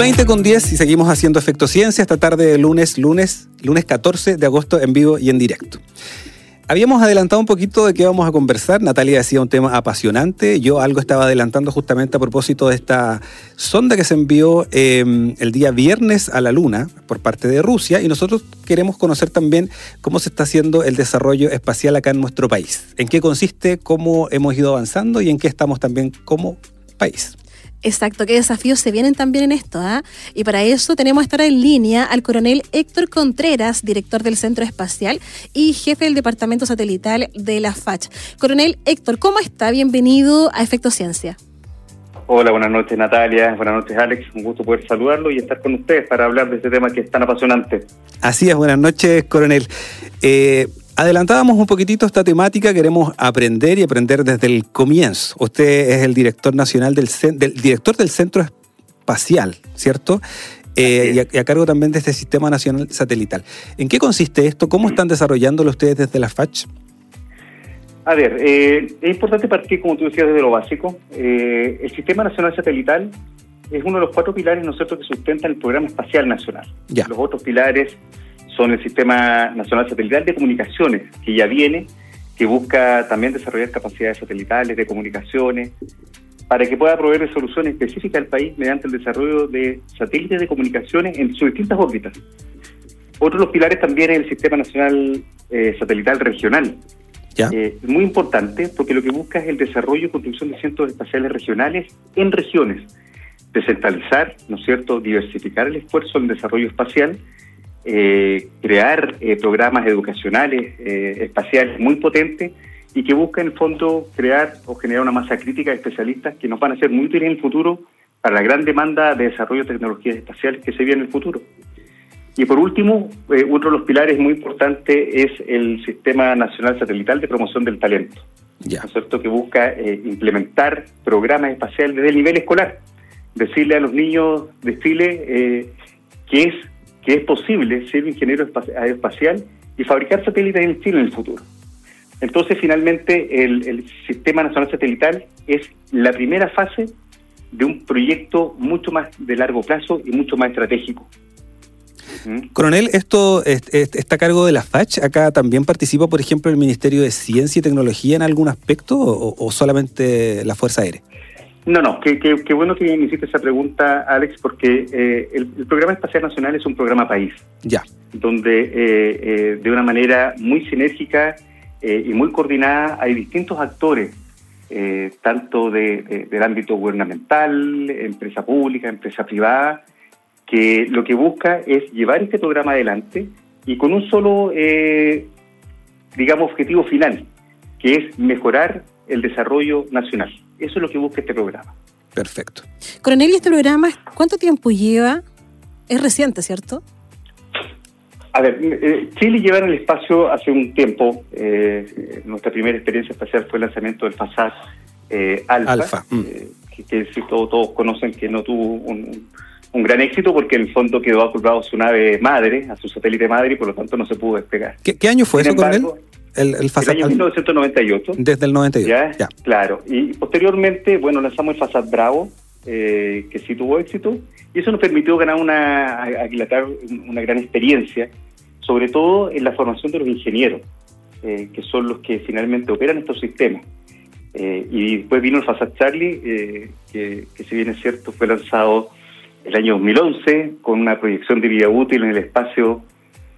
20 con 10 y seguimos haciendo Efecto Ciencia esta tarde de lunes, lunes, lunes 14 de agosto en vivo y en directo. Habíamos adelantado un poquito de qué vamos a conversar. Natalia decía un tema apasionante. Yo algo estaba adelantando justamente a propósito de esta sonda que se envió em, el día viernes a la Luna por parte de Rusia y nosotros queremos conocer también cómo se está haciendo el desarrollo espacial acá en nuestro país. En qué consiste, cómo hemos ido avanzando y en qué estamos también como país. Exacto, qué desafíos se vienen también en esto. ¿ah? Y para eso tenemos a estar en línea al coronel Héctor Contreras, director del Centro Espacial y jefe del Departamento Satelital de la FACH. Coronel Héctor, ¿cómo está? Bienvenido a Efecto Ciencia. Hola, buenas noches Natalia, buenas noches Alex, un gusto poder saludarlo y estar con ustedes para hablar de este tema que es tan apasionante. Así es, buenas noches coronel. Eh, Adelantábamos un poquitito esta temática, queremos aprender y aprender desde el comienzo. Usted es el director nacional del, del director del Centro Espacial, ¿cierto? Eh, y, a, cargo también de este Sistema Nacional Satelital. ¿En qué consiste esto? ¿Cómo están desarrollándolo ustedes desde la FACH? A ver, eh, es importante partir, como tú decías, desde lo básico. Eh, el Sistema Nacional Satelital es uno de los cuatro pilares, nosotros que sustentan el Programa Espacial Nacional. Los otros pilares son el Sistema Nacional Satelital de Comunicaciones, que ya viene, que busca también desarrollar capacidades satelitales de comunicaciones, para que pueda proveer soluciones específicas al país mediante el desarrollo de satélites de comunicaciones en sus distintas órbitas. Otro de los pilares también es el Sistema Nacional eh, Satelital Regional. Eh, muy importante porque lo que busca es el desarrollo y construcción de centros espaciales regionales en regiones. Descentralizar, ¿no es cierto?, diversificar el esfuerzo en desarrollo espacial eh, crear eh, programas educacionales eh, espaciales muy potentes y que busca en el fondo crear o generar una masa crítica de especialistas que nos van a ser muy útiles en el futuro para la gran demanda de desarrollo de tecnologías espaciales que se viene en el futuro. Y por último, otro de los pilares muy importantes es el Sistema Nacional Satelital de Promoción del Talento, ya. cierto? que busca implementar programas espaciales desde el nivel escolar, decirle a los niños de Chile que es que es posible ser ingeniero aeroespacial y fabricar satélites en Chile en el futuro. Entonces, finalmente, el, Sistema Nacional Satelital es la primera fase de un proyecto mucho más de largo plazo y mucho más estratégico. ¿Mm? Coronel, ¿esto está a cargo de la FACH? ¿Acá también participa, por ejemplo, el Ministerio de Ciencia y Tecnología en algún aspecto o solamente la Fuerza Aérea? No, no, qué, qué, bueno que me hiciste esa pregunta, Alex, porque eh, el, Programa Espacial Nacional es un programa país. Ya. Donde eh, eh, de una manera muy sinérgica y muy coordinada hay distintos actores, tanto de, del ámbito gubernamental, empresa pública, empresa privada, que lo que busca es llevar este programa adelante y con un solo, digamos, objetivo final, que es mejorar el desarrollo nacional. Eso es lo que busca este programa. Perfecto. Coronel, ¿y este programa cuánto tiempo lleva? Es reciente, ¿cierto? A ver, eh, Chile lleva en el espacio hace un tiempo. Eh, nuestra primera experiencia espacial fue el lanzamiento del FASAT eh, Alfa, mm. que, todos, conocen que no tuvo un, gran éxito porque en el fondo quedó aculpado a su nave madre, a su satélite madre, y por lo tanto no se pudo despegar. ¿Qué, año fue eso, Coronel? El, el, año 1998. Desde el 98. ¿Ya? Claro. Y posteriormente, bueno, lanzamos el FASAT Bravo, eh, que sí tuvo éxito, y eso nos permitió ganar una, una gran experiencia, sobre todo en la formación de los ingenieros, eh, que son los que finalmente operan estos sistemas. Eh, y después vino el FASAT Charlie, que, que si bien es cierto, fue lanzado el año 2011 con una proyección de vida útil en el espacio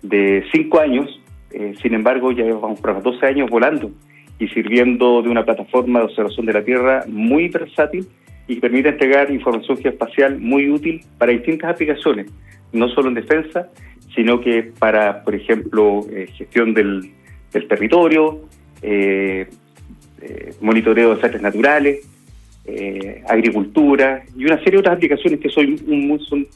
de cinco años, eh, sin embargo, ya vamos por 12 años volando y sirviendo de una plataforma de observación de la Tierra muy versátil y que permite entregar información geoespacial muy útil para distintas aplicaciones, no solo en defensa, sino que para, por ejemplo, eh, gestión del, territorio, eh, monitoreo de desastres naturales, agricultura y una serie de otras aplicaciones que son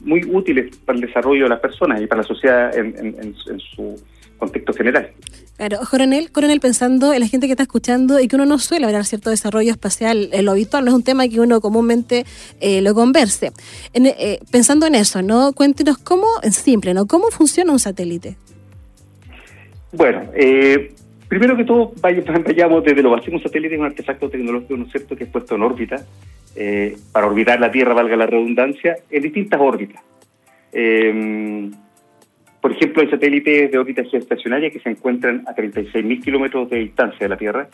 muy, útiles para el desarrollo de las personas y para la sociedad en su contexto general. Claro, coronel, coronel, pensando en la gente que está escuchando y que uno no suele hablar cierto desarrollo espacial, lo habitual no es un tema que uno comúnmente eh, lo converse. Eh, pensando en eso, ¿no? Cuéntenos cómo, en simple, ¿no? ¿Cómo funciona un satélite? Bueno, eh, primero que todo, vayamos desde lo básico. Un satélite es un artefacto tecnológico, ¿no es cierto?, que es puesto en órbita, para orbitar la Tierra, valga la redundancia, en distintas órbitas. Por ejemplo, hay satélites de órbita geoestacionaria que se encuentran a 36.000 kilómetros de distancia de la Tierra.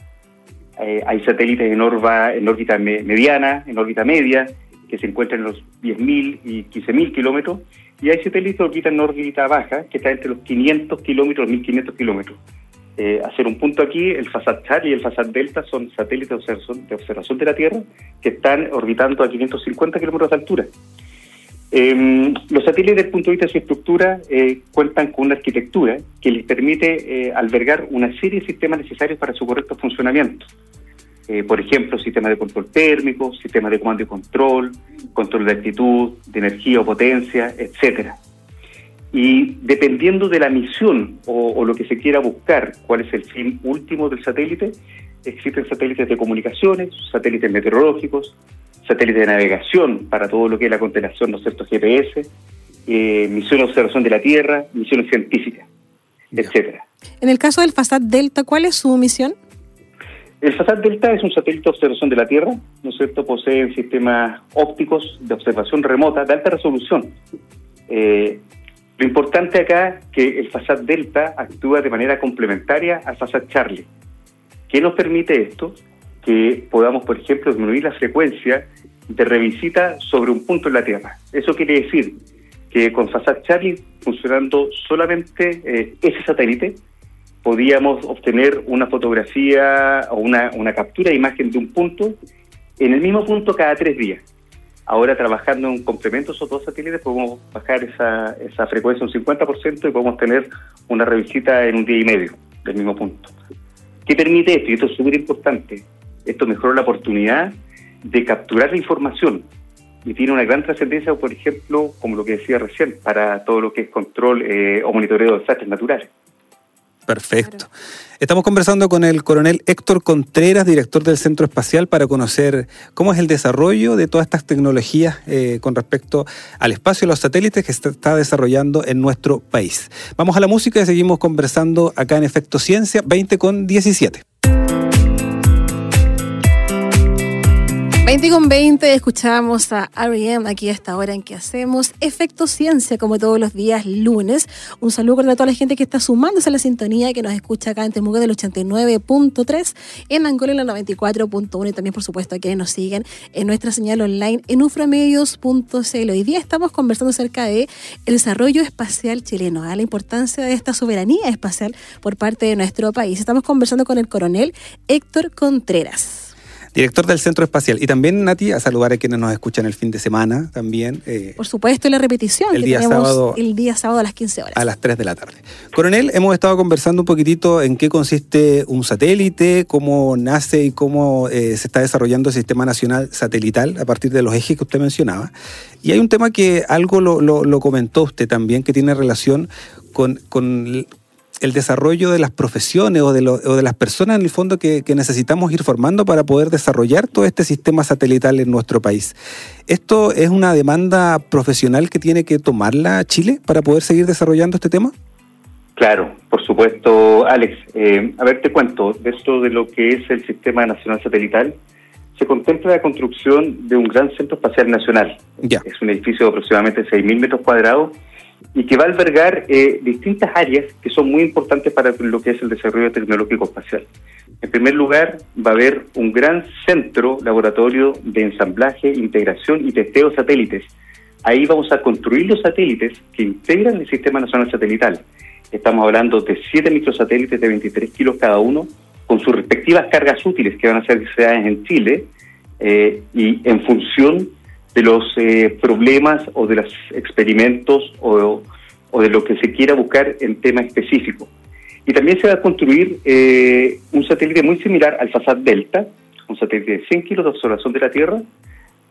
Eh, hay satélites en, en órbita mediana, en órbita media, que se encuentran en los 10.000 y 15.000 kilómetros. Y hay satélites de órbita en órbita baja, que está entre los 500 kilómetros y 1.500 kilómetros. Eh, hacer un punto aquí, el FASAT Charlie y el FASAT Delta son satélites de observación de la Tierra que están orbitando a 550 kilómetros de altura. Em, los satélites, desde el punto de vista de su estructura, eh, cuentan con una arquitectura que les permite eh, albergar una serie de sistemas necesarios para su correcto funcionamiento. Eh, por ejemplo, sistemas de control térmico, sistemas de comando y control, control de actitud, de energía o potencia, etcétera. Y dependiendo de la misión o, o lo que se quiera buscar, cuál es el fin último del satélite, existen satélites de comunicaciones, satélites meteorológicos, satélites de navegación para todo lo que es la constelación, ¿no es cierto?, GPS, eh, misiones de observación de la Tierra, misiones científicas, etcétera. En el caso del FASAT Delta, ¿cuál es su misión? El FASAT Delta es un satélite de observación de la Tierra, ¿no es cierto?, posee sistemas ópticos de observación remota de alta resolución. Eh, lo importante acá es que el FASAT Delta actúa de manera complementaria al FASAT Charlie. ¿Qué nos permite esto? Que podamos, por ejemplo, disminuir la frecuencia de revisita sobre un punto en la Tierra. Eso quiere decir que con FASAT Charlie, funcionando solamente eh, ese satélite, podíamos obtener una fotografía o una, una captura de imagen de un punto en el mismo punto cada tres días. Ahora trabajando en complemento esos dos satélites podemos bajar esa, esa frecuencia un 50% y podemos tener una revisita en un día y medio del mismo punto. ¿Qué permite esto? Y esto es súper importante. Esto mejora la oportunidad de capturar la información y tiene una gran trascendencia, por ejemplo, como lo que decía recién, para todo lo que es control eh, o monitoreo de desastres naturales. Perfecto. Estamos conversando con el coronel Héctor Contreras, director del Centro Espacial, para conocer cómo es el desarrollo de todas estas tecnologías eh, con respecto al espacio y los satélites que se está desarrollando en nuestro país. Vamos a la música y seguimos conversando acá en Efecto Ciencia 20 con 17. 20 con 20 escuchábamos a R.E.M. aquí a esta hora en que hacemos Efecto Ciencia como todos los días lunes. Un saludo para toda la gente que está sumándose a la sintonía que nos escucha acá en Temuco del 89.3, en Angola en la 94.1 y también por supuesto a quienes nos siguen en nuestra señal online en uframedios.cl. Hoy día estamos conversando acerca de el desarrollo espacial chileno, a la importancia de esta soberanía espacial por parte de nuestro país. Estamos conversando con el coronel Héctor Contreras director del Centro Espacial. Y también, Nati, a saludar a quienes nos escuchan el fin de semana también. Eh, Por supuesto, la repetición el día sábado, el día sábado a las 15 horas. A las 3 de la tarde. Coronel, hemos estado conversando un poquitito en qué consiste un satélite, cómo nace y cómo eh, se está desarrollando el Sistema Nacional Satelital a partir de los ejes que usted mencionaba. Y hay un tema que algo lo, lo comentó usted también, que tiene relación con, con el desarrollo de las profesiones o de, o de las personas en el fondo que, necesitamos ir formando para poder desarrollar todo este sistema satelital en nuestro país. ¿Esto es una demanda profesional que tiene que tomarla Chile para poder seguir desarrollando este tema? Claro, por supuesto, Alex. Eh, a ver, te cuento, dentro de lo que es el Sistema Nacional Satelital, se contempla la construcción de un gran centro espacial nacional. Es un edificio de aproximadamente 6.000 metros cuadrados y que va a albergar eh, distintas áreas que son muy importantes para lo que es el desarrollo tecnológico espacial. En primer lugar, va a haber un gran centro laboratorio de ensamblaje, integración y testeo de satélites. Ahí vamos a construir los satélites que integran el Sistema Nacional Satelital. Estamos hablando de siete microsatélites de 23 kilos cada uno, con sus respectivas cargas útiles que van a ser diseñadas en Chile eh, y en función de los eh, problemas o de los experimentos o, de lo que se quiera buscar en tema específico. Y también se va a construir eh, un satélite muy similar al FASAT Delta, un satélite de 100 kilos de observación de la Tierra,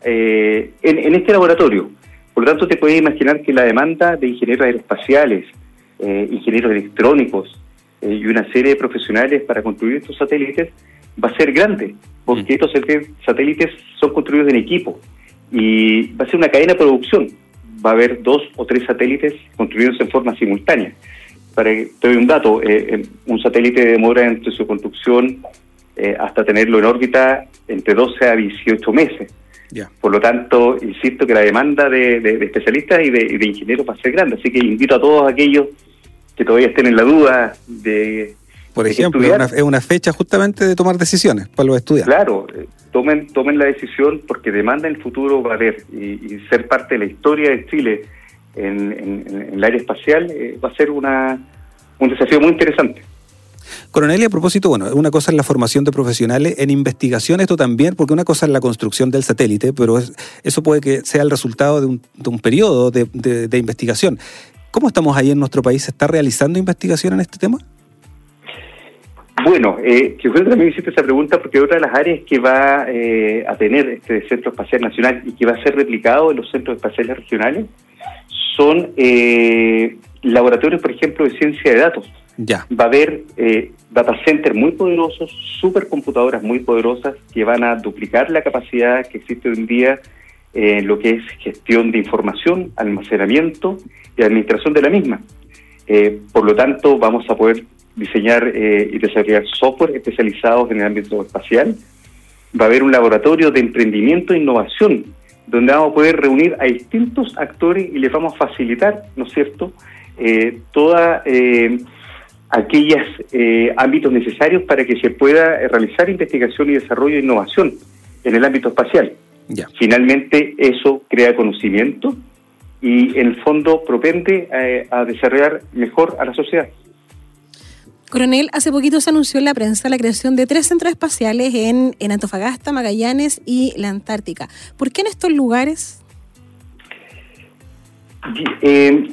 eh, en, este laboratorio. Por lo tanto, te puedes imaginar que la demanda de ingenieros aeroespaciales, ingenieros electrónicos, eh, y una serie de profesionales para construir estos satélites va a ser grande, porque mm. estos satélites son construidos en equipo y va a ser una cadena de producción. Va a haber dos o tres satélites construidos en forma simultánea. Para que te doy un dato, eh, un satélite demora entre su construcción hasta tenerlo en órbita entre 12 a 18 meses. Por lo tanto, insisto que la demanda de, especialistas y de, ingenieros va a ser grande. Así que invito a todos aquellos que todavía estén en la duda de... Por ejemplo, es una, fecha justamente de tomar decisiones para los estudiantes. Claro, eh, tomen, tomen la decisión porque demanda en el futuro va a haber y, ser parte de la historia de Chile en, el área espacial eh, va a ser una, un desafío muy interesante. Coronel, a propósito, bueno, una cosa es la formación de profesionales, en investigación esto también, porque una cosa es la construcción del satélite, pero eso puede que sea el resultado de un, periodo de, investigación. ¿Cómo estamos ahí en nuestro país? ¿Se está realizando investigación en este tema? Bueno, eh, que usted también hiciste esa pregunta porque otra de las áreas que va eh, a tener este Centro Espacial Nacional y que va a ser replicado en los centros espaciales regionales son eh, laboratorios, por ejemplo, de ciencia de datos. Ya. Va a haber eh, data centers muy poderosos, supercomputadoras muy poderosas que van a duplicar la capacidad que existe hoy en día en lo que es gestión de información, almacenamiento y administración de la misma. Eh, por lo tanto, vamos a poder diseñar eh, y desarrollar software especializados en el ámbito espacial. Va a haber un laboratorio de emprendimiento e innovación, donde vamos a poder reunir a distintos actores y les vamos a facilitar, ¿no es cierto?, eh, toda aquellos eh, ámbitos necesarios para que se pueda realizar investigación y desarrollo e innovación en el ámbito espacial. Finalmente, eso crea conocimiento y en el fondo propende eh, a desarrollar mejor a la sociedad. Coronel, hace poquito se anunció en la prensa la creación de tres centros espaciales en, en Antofagasta, Magallanes y la Antártica. ¿Por qué en estos lugares? Eh,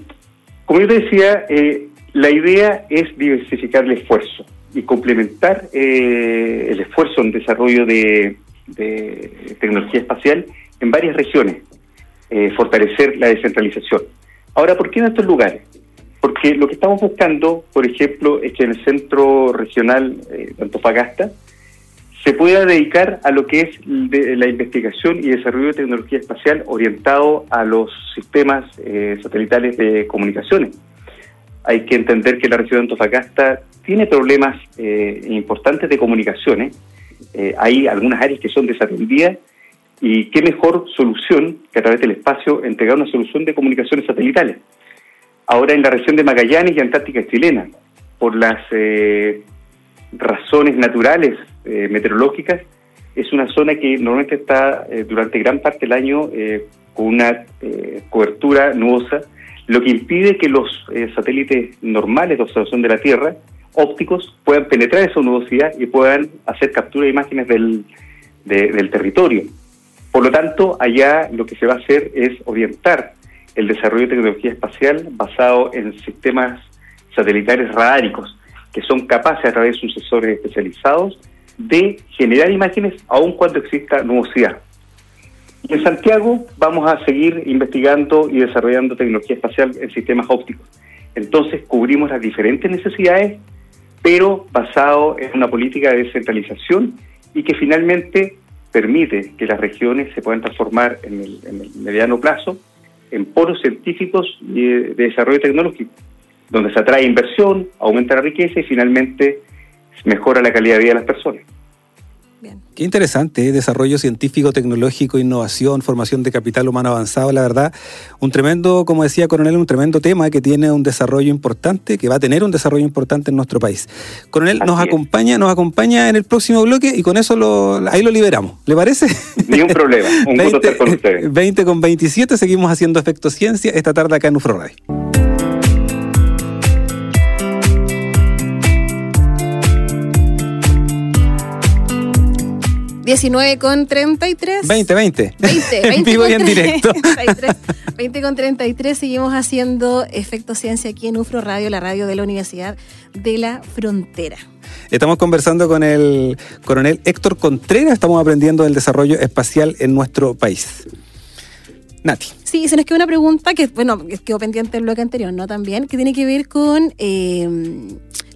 como yo te decía, eh, la idea es diversificar el esfuerzo y complementar eh, el esfuerzo en desarrollo de, tecnología espacial en varias regiones, fortalecer la descentralización. Ahora, ¿por qué en estos lugares? Porque lo que estamos buscando, por ejemplo, es que en el centro regional eh, de Antofagasta se pueda dedicar a lo que es la investigación y desarrollo de tecnología espacial orientado a los sistemas satelitales de comunicaciones hay que entender que la región de Antofagasta tiene problemas eh, importantes de comunicaciones. Eh, hay algunas áreas que son desatendidas y qué mejor solución que a través del espacio entregar una solución de comunicaciones satelitales. Ahora en la región de Magallanes y Antártica chilena, por las eh, razones naturales meteorológicas, es una zona que normalmente está durante gran parte del año con una cobertura nubosa lo que impide que los eh, satélites normales de observación de la Tierra, ópticos, puedan penetrar esa nubosidad y puedan hacer captura de imágenes del, del territorio. Por lo tanto, allá lo que se va a hacer es orientar el desarrollo de tecnología espacial basado en sistemas satelitales radáricos, que son capaces a través de sus sensores especializados de generar imágenes aun cuando exista nubosidad. En Santiago vamos a seguir investigando y desarrollando tecnología espacial en sistemas ópticos. Entonces cubrimos las diferentes necesidades, pero basado en una política de descentralización y que finalmente permite que las regiones se puedan transformar en el, mediano plazo en polos científicos y de desarrollo tecnológico, donde se atrae inversión, aumenta la riqueza y finalmente mejora la calidad de vida de las personas. Qué interesante, ¿eh? desarrollo científico, tecnológico, innovación, formación de capital humano avanzado, la verdad. Un tremendo, como decía Coronel, un tremendo tema que tiene un desarrollo importante, que va a tener un desarrollo importante en nuestro país. Coronel, nos acompaña, nos acompaña en el próximo bloque y con eso lo, ahí lo liberamos. ¿Le parece? Ni un problema, un 20, gusto estar con ustedes. 20 con 27, seguimos haciendo Efecto Ciencia esta tarde acá en UFRO Radio. 19 con 33. 20, 20. 20, 20 en vivo y en directo. 20 con 33. Seguimos haciendo Efecto Ciencia aquí en UFRO Radio, la radio de la Universidad de la Frontera. Estamos conversando con el coronel Héctor Contreras. Estamos aprendiendo del desarrollo espacial en nuestro país. Nati. Sí, se nos queda una pregunta que, bueno, quedó pendiente el bloque anterior, ¿no? También, que tiene que ver con, eh,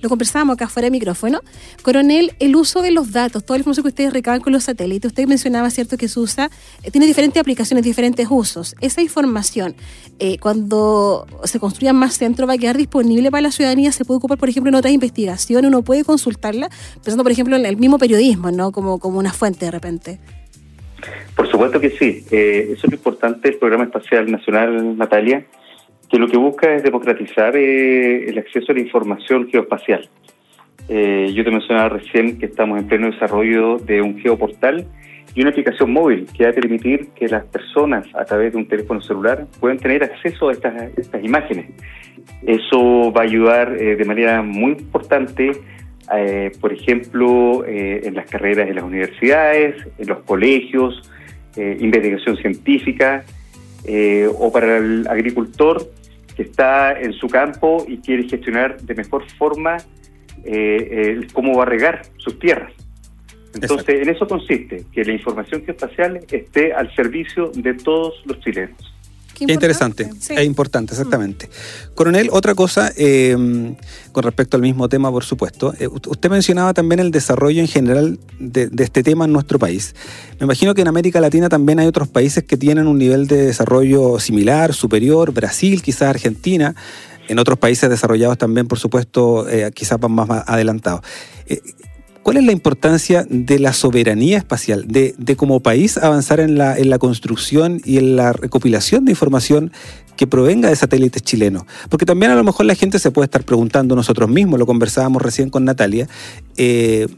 lo conversábamos acá fuera de micrófono. Coronel, el uso de los datos, todo el información que ustedes recaban con los satélites, usted mencionaba, ¿cierto?, que se usa, eh, tiene diferentes aplicaciones, diferentes usos. Esa información, eh, cuando se construyan más centros, va a quedar disponible para la ciudadanía, se puede ocupar, por ejemplo, en otras investigaciones, uno puede consultarla, pensando, por ejemplo, en el mismo periodismo, ¿no? Como, como una fuente de repente. Por supuesto que sí. Eh, eso es lo importante del Programa Espacial Nacional, Natalia, que lo que busca es democratizar eh, el acceso a la información geoespacial. Eh, yo te mencionaba recién que estamos en pleno desarrollo de un geoportal y una aplicación móvil que va a permitir que las personas a través de un teléfono celular puedan tener acceso a estas, estas imágenes. Eso va a ayudar de manera muy importante eh, por ejemplo, eh, en las carreras de las universidades, en los colegios, eh, investigación científica, o para el agricultor que está en su campo y quiere gestionar de mejor forma cómo va a regar sus tierras. Entonces, en eso consiste, que la información geoespacial esté al servicio de todos los chilenos. Qué interesante, es importante, exactamente. Coronel, otra cosa, eh, con respecto al mismo tema, por supuesto. Eh, usted mencionaba también el desarrollo en general de, este tema en nuestro país. Me imagino que en América Latina también hay otros países que tienen un nivel de desarrollo similar, superior, Brasil, quizás Argentina. En otros países desarrollados también, por supuesto, eh, quizás van más adelantados. ¿Cuál es la importancia de la soberanía espacial, de, como país avanzar en la, en la construcción y en la recopilación de información que provenga de satélites chilenos? Porque también a lo mejor la gente se puede estar preguntando nosotros mismos, lo conversábamos recién con Natalia, eh,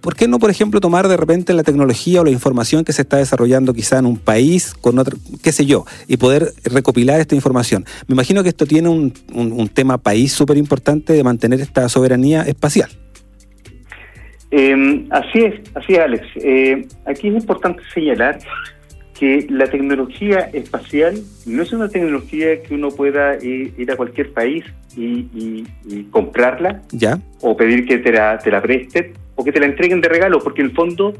¿por qué no, por ejemplo, tomar de repente la tecnología o la información que se está desarrollando quizá en un país con otro, qué sé yo, y poder recopilar esta información? Me imagino que esto tiene un, un tema país súper importante de mantener esta soberanía espacial. Eh, así es, así es, Alex. Eh, aquí es importante señalar que la tecnología espacial no es una tecnología que uno pueda ir, a cualquier país y, comprarla ¿Ya? o pedir que te la, te la presten o que te la entreguen de regalo, porque en el fondo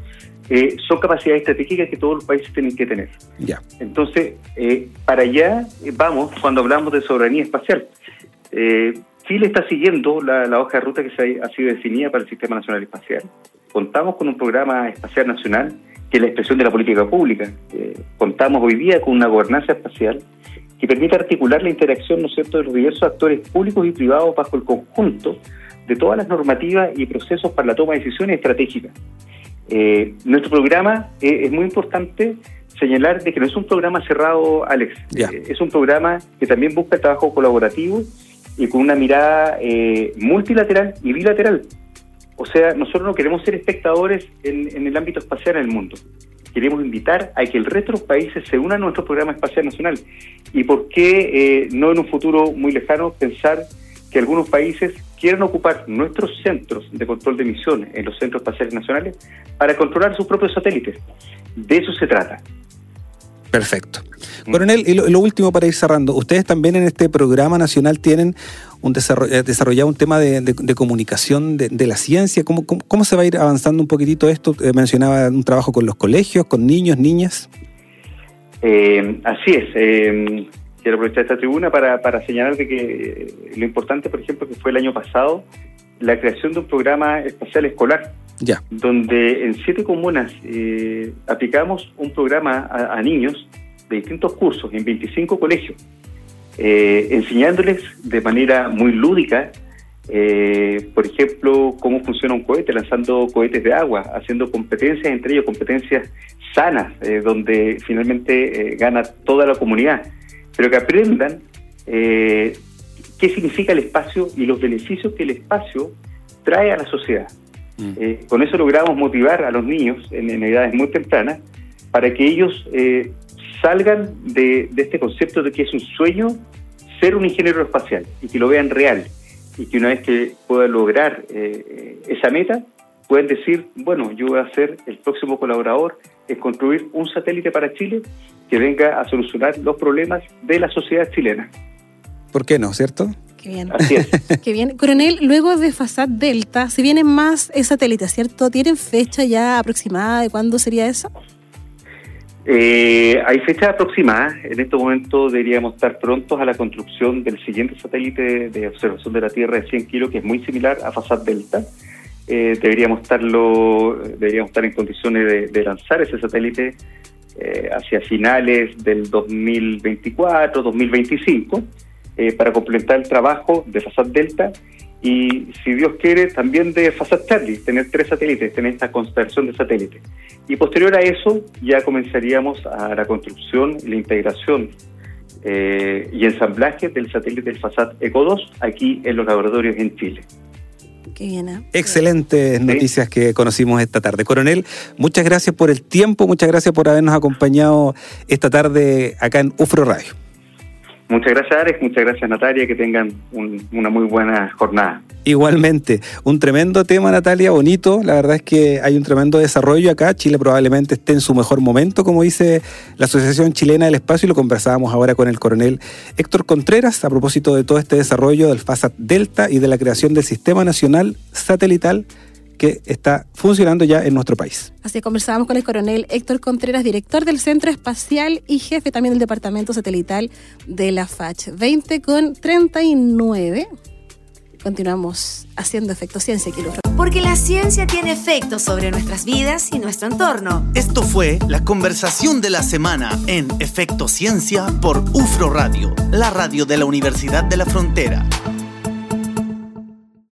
eh, son capacidades estratégicas que todos los países tienen que tener. Ya. Entonces, eh, para allá vamos cuando hablamos de soberanía espacial. Chile está siguiendo la, hoja de ruta que se ha, sido definida para el Sistema Nacional Espacial. Contamos con un programa espacial nacional que es la expresión de la política pública. Eh, contamos hoy día con una gobernanza espacial que permite articular la interacción ¿no cierto? de los diversos actores públicos y privados bajo el conjunto de todas las normativas y procesos para la toma de decisiones estratégicas. Eh, nuestro programa eh, es muy importante señalar de que no es un programa cerrado, Alex. es un programa que también busca el trabajo colaborativo y con una mirada eh, multilateral y bilateral. O sea, nosotros no queremos ser espectadores en, el ámbito espacial en el mundo. Queremos invitar a que el resto de los países se unan a nuestro programa espacial nacional. ¿Y por qué eh, no en un futuro muy lejano pensar que algunos países quieran ocupar nuestros centros de control de emisiones en los centros espaciales nacionales para controlar sus propios satélites? De eso se trata. Perfecto. Coronel, y lo, último para ir cerrando, ustedes también en este programa nacional tienen un eh, desarrollado un tema de, comunicación de, la ciencia. ¿Cómo, ¿Cómo, se va a ir avanzando un poquitito esto? Eh, mencionaba un trabajo con los colegios, con niños, niñas. Eh, así es. quiero aprovechar esta tribuna para, para señalar de que lo importante, por ejemplo, que fue el año pasado, la creación de un programa espacial escolar. Ya. Donde en siete comunas aplicamos un programa a niños de distintos cursos en 25 colegios, eh, enseñándoles de manera muy lúdica, eh, por ejemplo, cómo funciona un cohete, lanzando cohetes de agua, haciendo competencias entre ellos, competencias sanas, eh, donde finalmente gana toda la comunidad, pero que aprendan qué significa el espacio y los beneficios que el espacio trae a la sociedad. Mm. con eso logramos motivar a los niños en, en edades muy tempranas para que ellos salgan de, este concepto de que es un sueño ser un ingeniero espacial y que lo vean real y que una vez que puedan lograr eh, esa meta, pueden decir, bueno, yo voy a ser el próximo colaborador en construir un satélite para Chile que venga a solucionar los problemas de la sociedad chilena. ¿Por qué no, cierto? Qué bien. Así es. Qué bien. Coronel, luego de FASAT Delta, si vienen más satélites, ¿cierto? ¿Tienen fecha ya aproximada de cuándo sería eso? Eh, hay fechas aproximadas. En este momento deberíamos estar prontos a la construcción del siguiente satélite de observación de la Tierra de 100 kilos, que es muy similar a FASAT Delta. Eh, deberíamos estarlo, deberíamos estar en condiciones de, lanzar ese satélite eh, hacia finales del 2024, 2025, eh, para completar el trabajo de FASAT Delta y, si Dios quiere, también de FASAT Charlie, tener tres satélites, tener esta constelación de satélites. Y posterior a eso ya comenzaríamos a la construcción y la integración y ensamblaje del satélite del FASAT ECO 2 aquí en los laboratorios en Chile. ¿eh? Excelentes noticias que conocimos esta tarde. Coronel, muchas gracias por el tiempo, muchas gracias por habernos acompañado esta tarde acá en UFRO Radio. Muchas gracias, Ares. Muchas gracias, Natalia. Que tengan una muy buena jornada. Igualmente, un tremendo tema, Natalia, bonito. La verdad es que hay un tremendo desarrollo acá. Chile probablemente esté en su mejor momento, como dice la Asociación Chilena del Espacio, y lo conversábamos ahora con el coronel Héctor Contreras a propósito de todo este desarrollo del FASAT Delta y de la creación del Sistema Nacional Satelital que está funcionando ya en nuestro país. Así conversábamos con el coronel Héctor Contreras, director del Centro Espacial y jefe también del Departamento Satelital de la FACH. 20 con 39. Continuamos haciendo efecto ciencia aquí. Porque la ciencia tiene efectos sobre nuestras vidas y nuestro entorno. Esto fue la conversación de la semana en Efecto Ciencia por UFRO Radio, la radio de la Universidad de la Frontera.